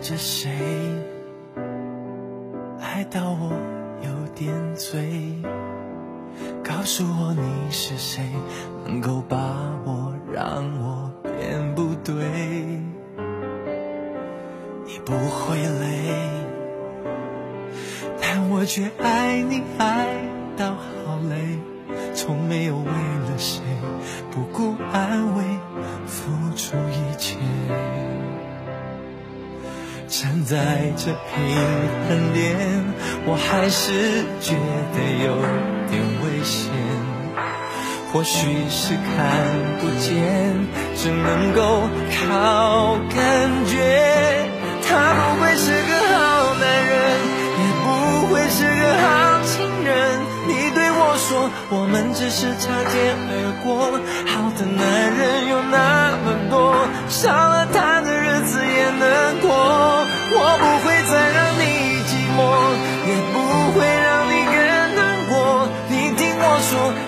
着谁，爱到我有点醉。告诉我你是谁，能够把我让我变不对。你不会累，但我却爱你爱到好累，从没有为了谁不顾安危站在这平衡点，我还是觉得有点危险。或许是看不见，只能够靠感觉。他不会是个好男人，也不会是个好情人。你对我说，我们只是擦肩而过。好的男人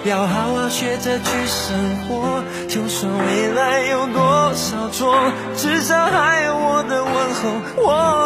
要好好学着去生活，就算未来有多少错，至少还有我的问候，我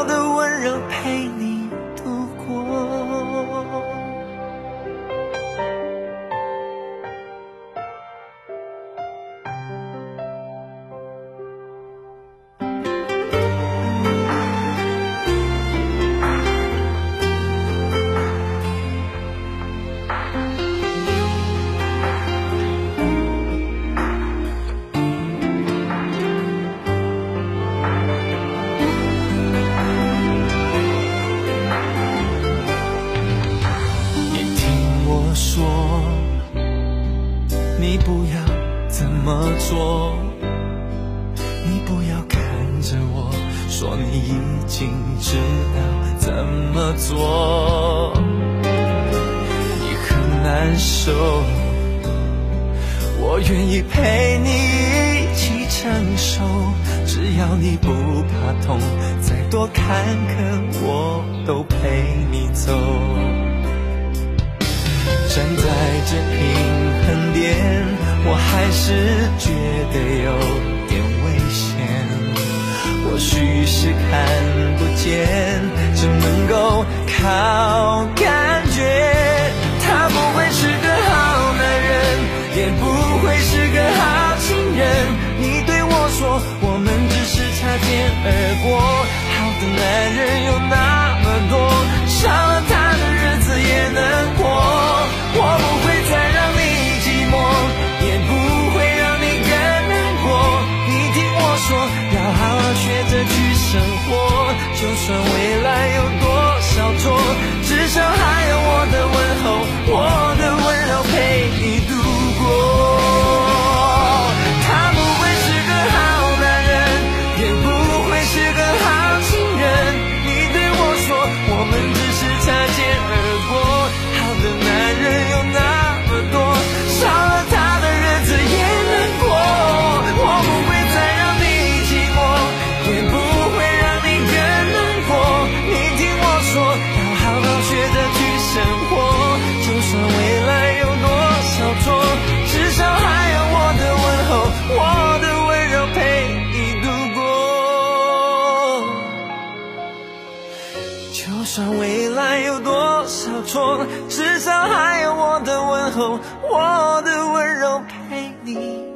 说，你不要怎么做，你不要看着我说你已经知道怎么做，你很难受，我愿意陪你一起承受，只要你不怕痛，再多坎坷我都陪你走。站在这平衡点，我还是觉得有点危险。或许是看不见，只能够靠感觉。他不会是个好男人，也不会是个好情人。你对我说，我们只是擦肩而过。多少错，至少还有我的问候，我的温柔陪你。